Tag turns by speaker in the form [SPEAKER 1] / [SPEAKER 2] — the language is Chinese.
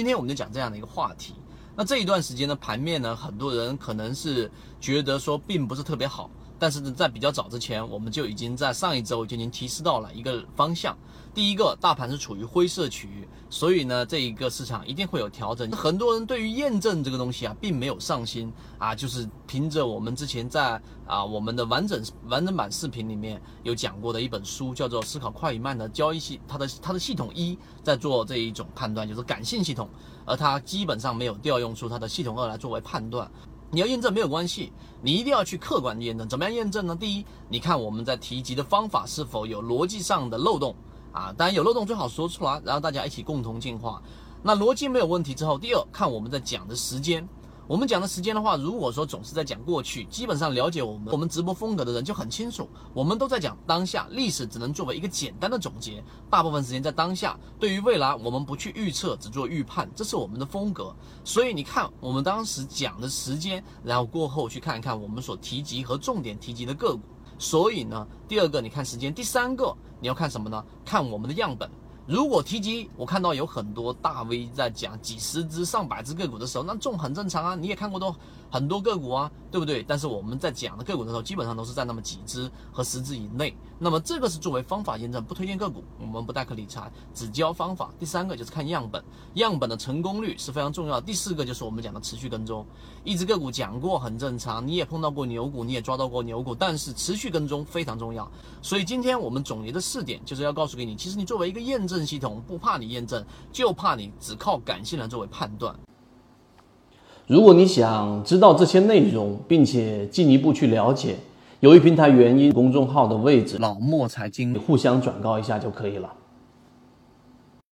[SPEAKER 1] 今天我们就讲这样的一个话题。那这一段时间的盘面呢，很多人可能是觉得说并不是特别好。但是，在比较早之前，我们就已经在上一周就已经提示到了一个方向。第一个，大盘是处于灰色区域，所以呢，这一个市场一定会有调整。很多人对于验证这个东西啊，并没有上心啊，就是凭着我们之前在啊我们的完整完整版视频里面有讲过的一本书，叫做《思考快与慢的交易系》，它的它的系统一在做这一种判断，就是感性系统，而它基本上没有调用出它的系统二来作为判断。你要验证没有关系，你一定要去客观验证。怎么样验证呢？第一，你看我们在提及的方法是否有逻辑上的漏洞啊？当然有漏洞最好说出来，然后大家一起共同进化。那逻辑没有问题之后，第二，看我们在讲的时间。我们讲的时间的话，如果说总是在讲过去，基本上了解我们我们直播风格的人就很清楚，我们都在讲当下，历史只能作为一个简单的总结，大部分时间在当下。对于未来，我们不去预测，只做预判，这是我们的风格。所以你看，我们当时讲的时间，然后过后去看一看我们所提及和重点提及的个股。所以呢，第二个你看时间，第三个你要看什么呢？看我们的样本。如果提及我看到有很多大 V 在讲几十只、上百只个股的时候，那中很正常啊，你也看过多很多个股啊，对不对？但是我们在讲的个股的时候，基本上都是在那么几只和十只以内。那么这个是作为方法验证，不推荐个股，我们不代客理财，只教方法。第三个就是看样本，样本的成功率是非常重要。第四个就是我们讲的持续跟踪，一只个股讲过很正常，你也碰到过牛股，你也抓到过牛股，但是持续跟踪非常重要。所以今天我们总结的四点就是要告诉给你，其实你作为一个验证证。系统不怕你验证，就怕你只靠感性来作为判断。
[SPEAKER 2] 如果你想知道这些内容，并且进一步去了解，由于平台原因，公众号的位置
[SPEAKER 1] 老莫财经
[SPEAKER 2] 互相转告一下就可以了。